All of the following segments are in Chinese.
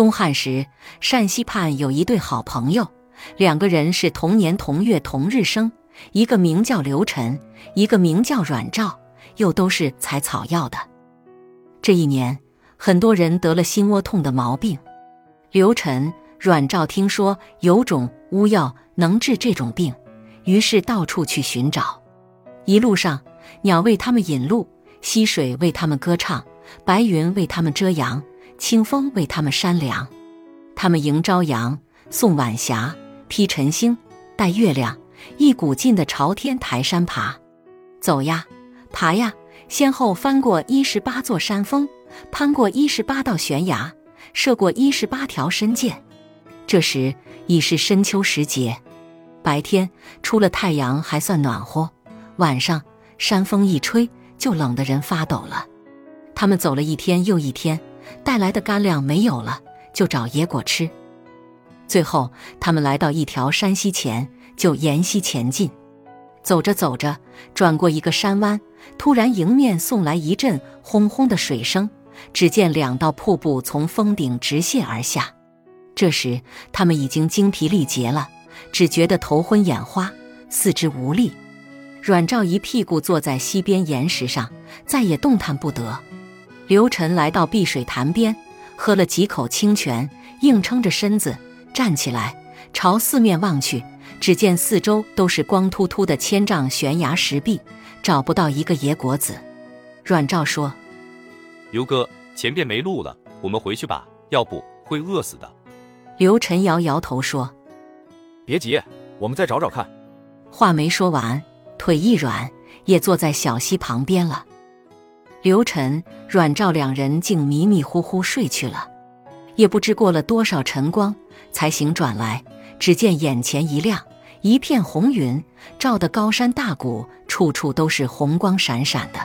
东汉时，陕西畔有一对好朋友，两个人是同年同月同日生，一个名叫刘晨，一个名叫阮兆，又都是采草药的。这一年，很多人得了心窝痛的毛病。刘晨、阮兆听说有种巫药能治这种病，于是到处去寻找。一路上，鸟为他们引路，溪水为他们歌唱，白云为他们遮阳。清风为他们扇凉，他们迎朝阳，送晚霞，披晨星，带月亮，一股劲的朝天台山爬，走呀，爬呀，先后翻过一十八座山峰，攀过一十八道悬崖，涉过一十八条深涧。这时已是深秋时节，白天出了太阳还算暖和，晚上山风一吹就冷得人发抖了。他们走了一天又一天。带来的干粮没有了，就找野果吃。最后，他们来到一条山溪前，就沿溪前进。走着走着，转过一个山弯，突然迎面送来一阵轰轰的水声。只见两道瀑布从峰顶直泻而下。这时，他们已经精疲力竭了，只觉得头昏眼花，四肢无力。阮兆一屁股坐在溪边岩石上，再也动弹不得。刘晨来到碧水潭边，喝了几口清泉，硬撑着身子站起来，朝四面望去，只见四周都是光秃秃的千丈悬崖石壁，找不到一个野果子。阮兆说：“刘哥，前边没路了，我们回去吧，要不会饿死的。”刘晨摇摇头说：“别急，我们再找找看。”话没说完，腿一软，也坐在小溪旁边了。刘晨、阮兆两人竟迷迷糊糊睡去了，也不知过了多少晨光，才醒转来。只见眼前一亮，一片红云，照得高山大谷处处都是红光闪闪的。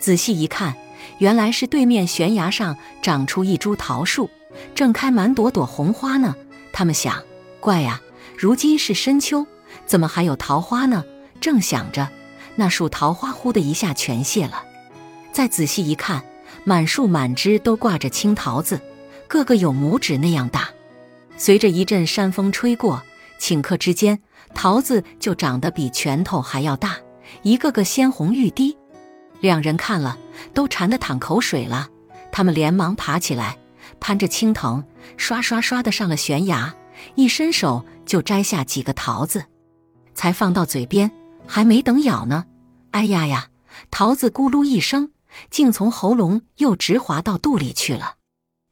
仔细一看，原来是对面悬崖上长出一株桃树，正开满朵朵红花呢。他们想，怪呀，如今是深秋，怎么还有桃花呢？正想着，那树桃花忽的一下全谢了。再仔细一看，满树满枝都挂着青桃子，个个有拇指那样大。随着一阵山风吹过，顷刻之间，桃子就长得比拳头还要大，一个个鲜红欲滴。两人看了，都馋得淌口水了。他们连忙爬起来，攀着青藤，刷刷刷的上了悬崖，一伸手就摘下几个桃子，才放到嘴边，还没等咬呢，哎呀呀，桃子咕噜一声。竟从喉咙又直滑到肚里去了，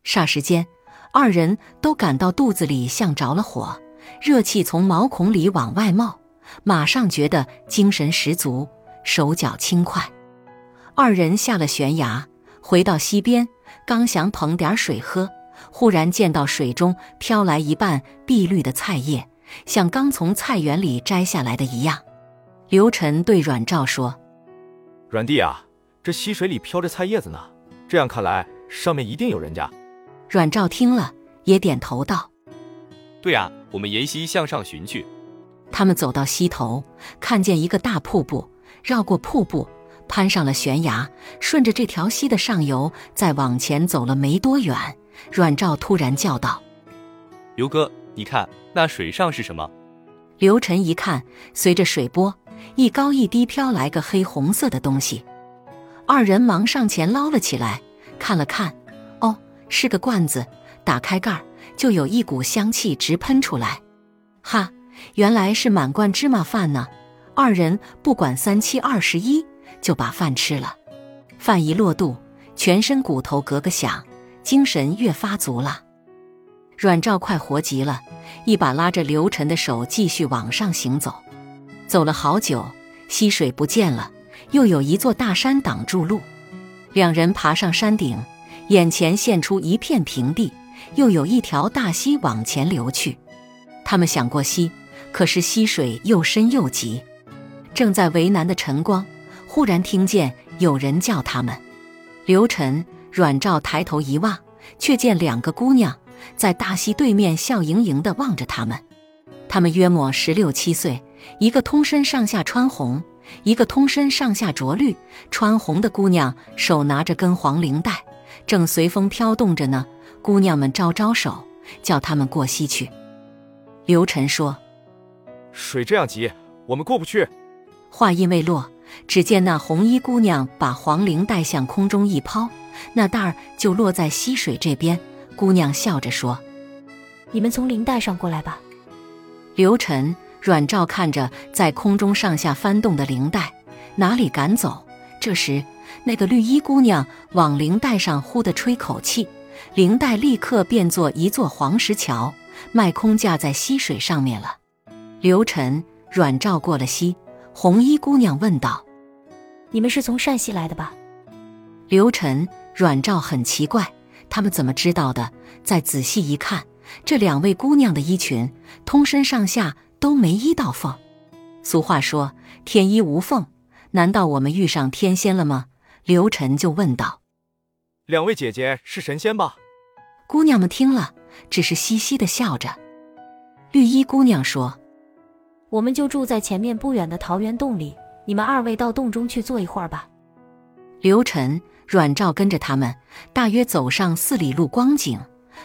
霎时间，二人都感到肚子里像着了火，热气从毛孔里往外冒，马上觉得精神十足，手脚轻快。二人下了悬崖，回到溪边，刚想捧点水喝，忽然见到水中飘来一半碧绿的菜叶，像刚从菜园里摘下来的一样。刘晨对阮兆说：“阮弟啊。”这溪水里飘着菜叶子呢，这样看来，上面一定有人家。阮兆听了也点头道：“对啊，我们沿溪向上寻去。”他们走到溪头，看见一个大瀑布，绕过瀑布，攀上了悬崖，顺着这条溪的上游，再往前走了没多远，阮兆突然叫道：“刘哥，你看那水上是什么？”刘晨一看，随着水波一高一低飘来个黑红色的东西。二人忙上前捞了起来，看了看，哦，是个罐子。打开盖儿，就有一股香气直喷出来。哈，原来是满罐芝麻饭呢。二人不管三七二十一，就把饭吃了。饭一落肚，全身骨头咯咯响，精神越发足了。阮兆快活极了，一把拉着刘晨的手继续往上行走。走了好久，溪水不见了。又有一座大山挡住路，两人爬上山顶，眼前现出一片平地，又有一条大溪往前流去。他们想过溪，可是溪水又深又急，正在为难的晨光，忽然听见有人叫他们。刘晨、阮兆抬头一望，却见两个姑娘在大溪对面笑盈盈地望着他们。他们约莫十六七岁，一个通身上下穿红。一个通身上下着绿，穿红的姑娘手拿着根黄绫带，正随风飘动着呢。姑娘们招招手，叫他们过溪去。刘晨说：“水这样急，我们过不去。”话音未落，只见那红衣姑娘把黄绫带向空中一抛，那带儿就落在溪水这边。姑娘笑着说：“你们从绫带上过来吧。”刘晨、阮照看着在空中上下翻动的绫带，哪里敢走？这时，那个绿衣姑娘往绫带上呼的吹口气。绫带立刻变作一座黄石桥，卖空架在溪水上面了。刘晨、阮照过了溪，红衣姑娘问道：“你们是从陕西来的吧？”刘晨、阮照很奇怪，他们怎么知道的？再仔细一看，这两位姑娘的衣裙，通身上下都没一道缝。俗话说“天衣无缝”，难道我们遇上天仙了吗？刘晨就问道。两位姐姐是神仙吧？姑娘们听了，只是嘻嘻的笑着。绿衣姑娘说：“我们就住在前面不远的桃源洞里，你们二位到洞中去坐一会儿吧。”刘晨、阮照跟着他们，大约走上四里路光景，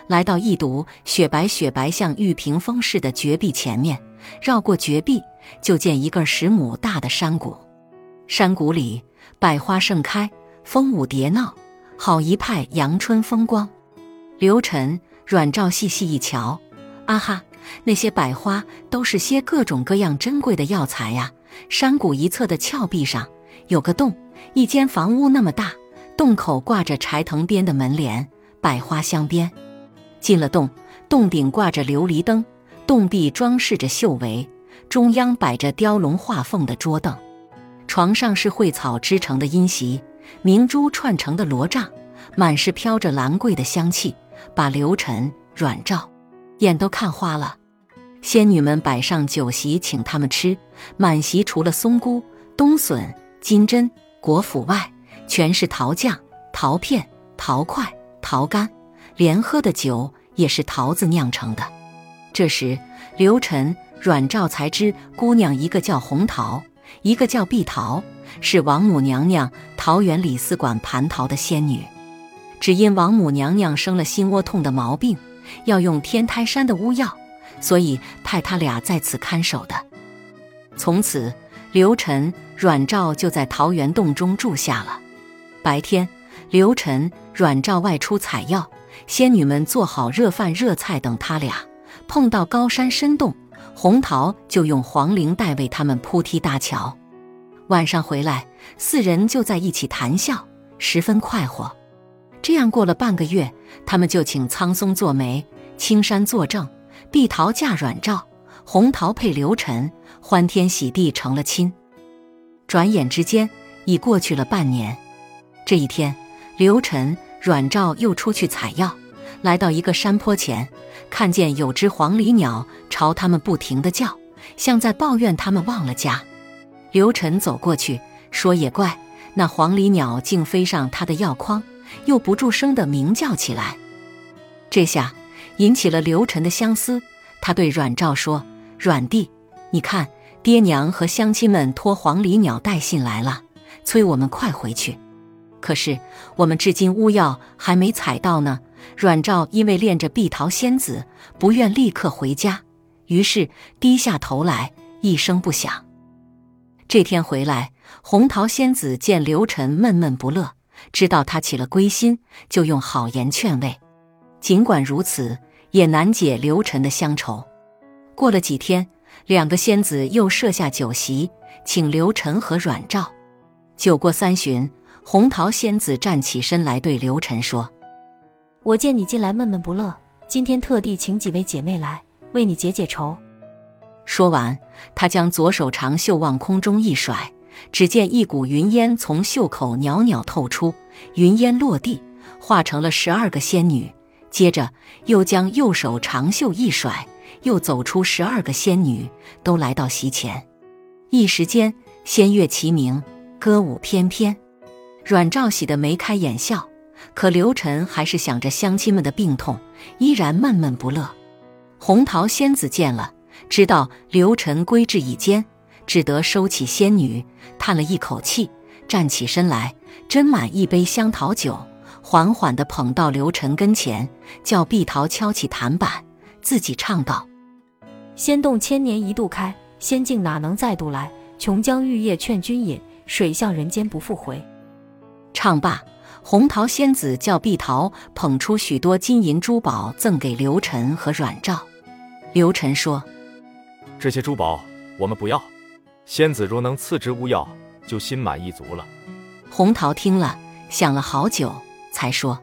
来到一堵雪白雪白像玉屏风似的绝壁前面。绕过绝壁，就见一个十亩大的山谷，山谷里百花盛开，蜂舞蝶闹。好一派阳春风光，刘晨、阮照细细一瞧，啊哈，那些百花都是些各种各样珍贵的药材呀。山谷一侧的峭壁上有个洞，一间房屋那么大，洞口挂着柴藤编的门帘，百花镶边。进了洞，洞顶挂着琉璃灯，洞壁装饰着绣帷，中央摆着雕龙画凤的桌凳，床上是蕙草织成的阴席。明珠串成的罗帐，满是飘着兰桂的香气，把刘晨、阮照眼都看花了。仙女们摆上酒席，请他们吃。满席除了松菇、冬笋、金针、果脯外，全是桃酱、桃片、桃块、桃干，连喝的酒也是桃子酿成的。这时，刘晨、阮照才知，姑娘一个叫红桃，一个叫碧桃。是王母娘娘桃园李司馆蟠桃的仙女，只因王母娘娘生了心窝痛的毛病，要用天台山的巫药，所以派他俩在此看守的。从此，刘晨、阮照就在桃园洞中住下了。白天，刘晨、阮照外出采药，仙女们做好热饭热菜等他俩。碰到高山深洞，红桃就用黄绫带为他们铺梯搭桥。晚上回来，四人就在一起谈笑，十分快活。这样过了半个月，他们就请苍松做媒，青山作证，碧桃嫁阮照，红桃配刘晨，欢天喜地成了亲。转眼之间，已过去了半年。这一天，刘晨、阮照又出去采药，来到一个山坡前，看见有只黄鹂鸟朝他们不停地叫，像在抱怨他们忘了家。刘晨走过去，说：“也怪，那黄鹂鸟竟飞上他的药筐，又不住声的鸣叫起来。这下引起了刘晨的相思。他对阮照说：‘阮弟，你看，爹娘和乡亲们托黄鹂鸟带信来了，催我们快回去。可是我们至今巫药还没采到呢。’阮照因为恋着碧桃仙子，不愿立刻回家，于是低下头来，一声不响。”这天回来，红桃仙子见刘晨闷闷不乐，知道他起了归心，就用好言劝慰。尽管如此，也难解刘晨的乡愁。过了几天，两个仙子又设下酒席，请刘晨和阮照。酒过三巡，红桃仙子站起身来，对刘晨说：“我见你近来闷闷不乐，今天特地请几位姐妹来，为你解解愁。”说完，她将左手长袖往空中一甩，只见一股云烟从袖口袅袅透出，云烟落地，化成了十二个仙女。接着又将右手长袖一甩，又走出十二个仙女，都来到席前。一时间，仙乐齐鸣，歌舞翩翩。阮兆喜的眉开眼笑，可刘晨还是想着乡亲们的病痛，依然闷闷不乐。红桃仙子见了。知道刘晨归至已坚，只得收起仙女，叹了一口气，站起身来，斟满一杯香桃酒，缓缓地捧到刘晨跟前，叫碧桃敲起弹板，自己唱道：“仙洞千年一度开，仙境哪能再度来？琼浆玉液劝君饮，水向人间不复回。”唱罢，红桃仙子叫碧桃捧出许多金银珠宝赠给刘晨和阮照。刘晨说：“这些珠宝我们不要，仙子若能赐之巫药，就心满意足了。”红桃听了，想了好久，才说：“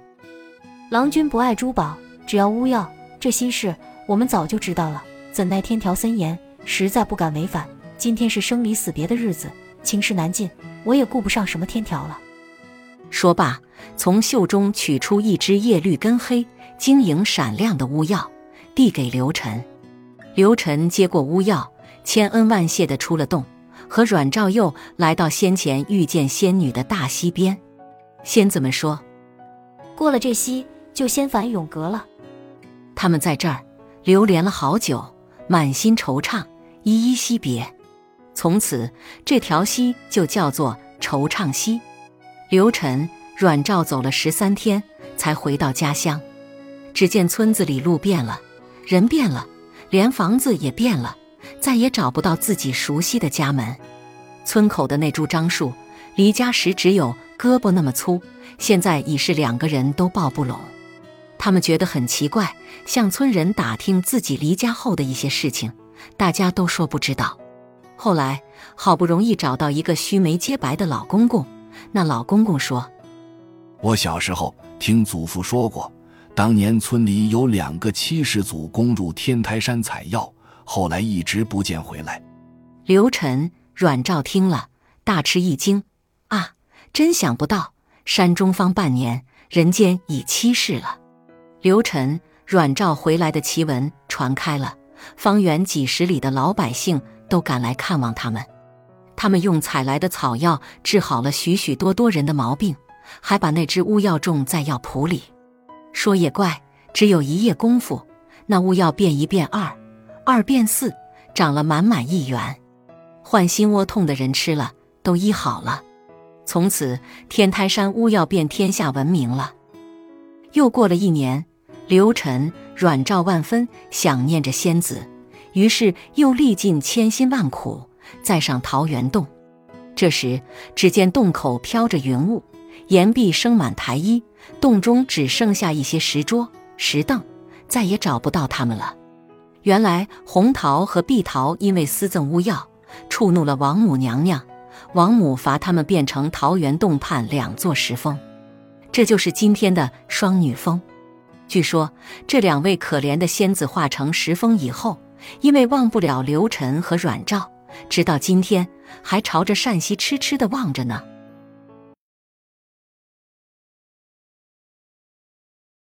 郎君不爱珠宝，只要巫药。这心事我们早就知道了，怎奈天条森严，实在不敢违反。今天是生离死别的日子，情势难尽，我也顾不上什么天条了。”说罢，从袖中取出一支叶绿根黑、晶莹闪亮的乌药，递给刘晨。刘晨接过乌药，千恩万谢的出了洞，和阮兆佑来到先前遇见仙女的大溪边。仙子们说：“过了这溪，就先返永阁了。”他们在这儿流连了好久，满心惆怅，依依惜别。从此，这条溪就叫做惆怅溪。刘晨、阮照走了十三天，才回到家乡。只见村子里路变了，人变了，连房子也变了，再也找不到自己熟悉的家门。村口的那株樟树，离家时只有胳膊那么粗，现在已是两个人都抱不拢。他们觉得很奇怪，向村人打听自己离家后的一些事情，大家都说不知道。后来好不容易找到一个须眉皆白的老公公。那老公公说：“我小时候听祖父说过，当年村里有两个七世祖攻入天台山采药，后来一直不见回来。”刘晨、阮照听了，大吃一惊：“啊，真想不到，山中方半年，人间已七世了。”刘晨、阮照回来的奇闻传开了，方圆几十里的老百姓都赶来看望他们。他们用采来的草药治好了许许多多人的毛病，还把那只乌药种在药圃里。说也怪，只有一夜功夫，那乌药变一变二，二变四，长了满满一园。患心窝痛的人吃了都医好了，从此天台山乌药遍天下闻名了。又过了一年，刘晨、阮照万分想念着仙子，于是又历尽千辛万苦。再上桃源洞，这时只见洞口飘着云雾，岩壁生满苔衣，洞中只剩下一些石桌、石凳，再也找不到他们了。原来红桃和碧桃因为私赠巫药，触怒了王母娘娘，王母罚他们变成桃源洞畔两座石峰，这就是今天的双女峰。据说这两位可怜的仙子化成石峰以后，因为忘不了刘晨和阮照。直到今天，还朝着善熙痴痴地望着呢。